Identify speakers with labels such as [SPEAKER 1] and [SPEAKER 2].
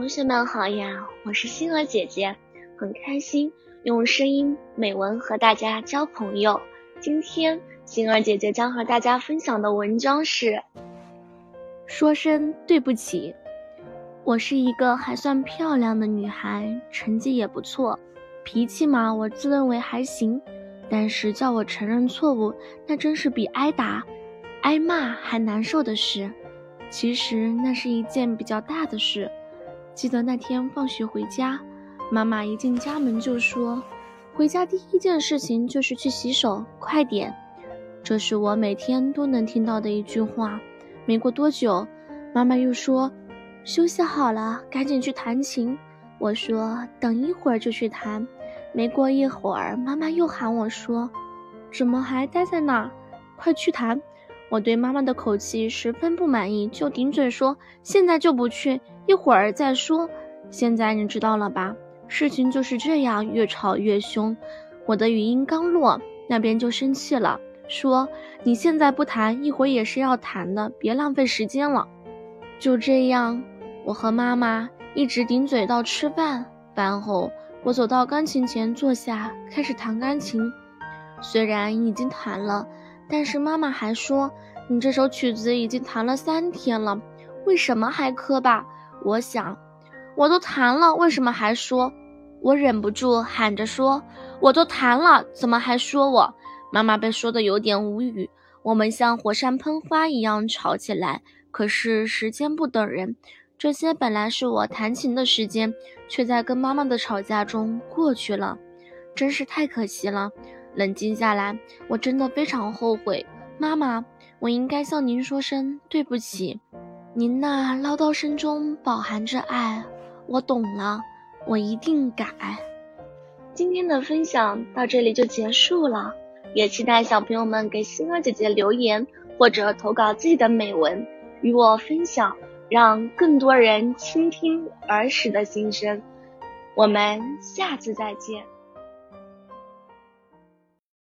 [SPEAKER 1] 同学们好呀，我是星儿姐姐，很开心用声音美文和大家交朋友。今天星儿姐姐将和大家分享的文章是：
[SPEAKER 2] 说声对不起。我是一个还算漂亮的女孩，成绩也不错，脾气嘛，我自认为还行。但是叫我承认错误，那真是比挨打、挨骂还难受的事。其实那是一件比较大的事。记得那天放学回家，妈妈一进家门就说：“回家第一件事情就是去洗手，快点。”这是我每天都能听到的一句话。没过多久，妈妈又说：“休息好了，赶紧去弹琴。”我说：“等一会儿就去弹。”没过一会儿，妈妈又喊我说：“怎么还待在那儿？快去弹！”我对妈妈的口气十分不满意，就顶嘴说：“现在就不去，一会儿再说。”现在你知道了吧？事情就是这样，越吵越凶。我的语音刚落，那边就生气了，说：“你现在不弹，一会儿也是要弹的，别浪费时间了。”就这样，我和妈妈一直顶嘴到吃饭。饭后，我走到钢琴前坐下，开始弹钢琴。虽然已经弹了。但是妈妈还说，你这首曲子已经弹了三天了，为什么还磕巴？我想，我都弹了，为什么还说？我忍不住喊着说，我都弹了，怎么还说我？妈妈被说的有点无语。我们像火山喷发一样吵起来。可是时间不等人，这些本来是我弹琴的时间，却在跟妈妈的吵架中过去了，真是太可惜了。冷静下来，我真的非常后悔，妈妈，我应该向您说声对不起。您那唠叨声中饱含着爱，我懂了，我一定改。
[SPEAKER 1] 今天的分享到这里就结束了，也期待小朋友们给星儿姐姐留言或者投稿自己的美文与我分享，让更多人倾听儿时的心声。我们下次再见。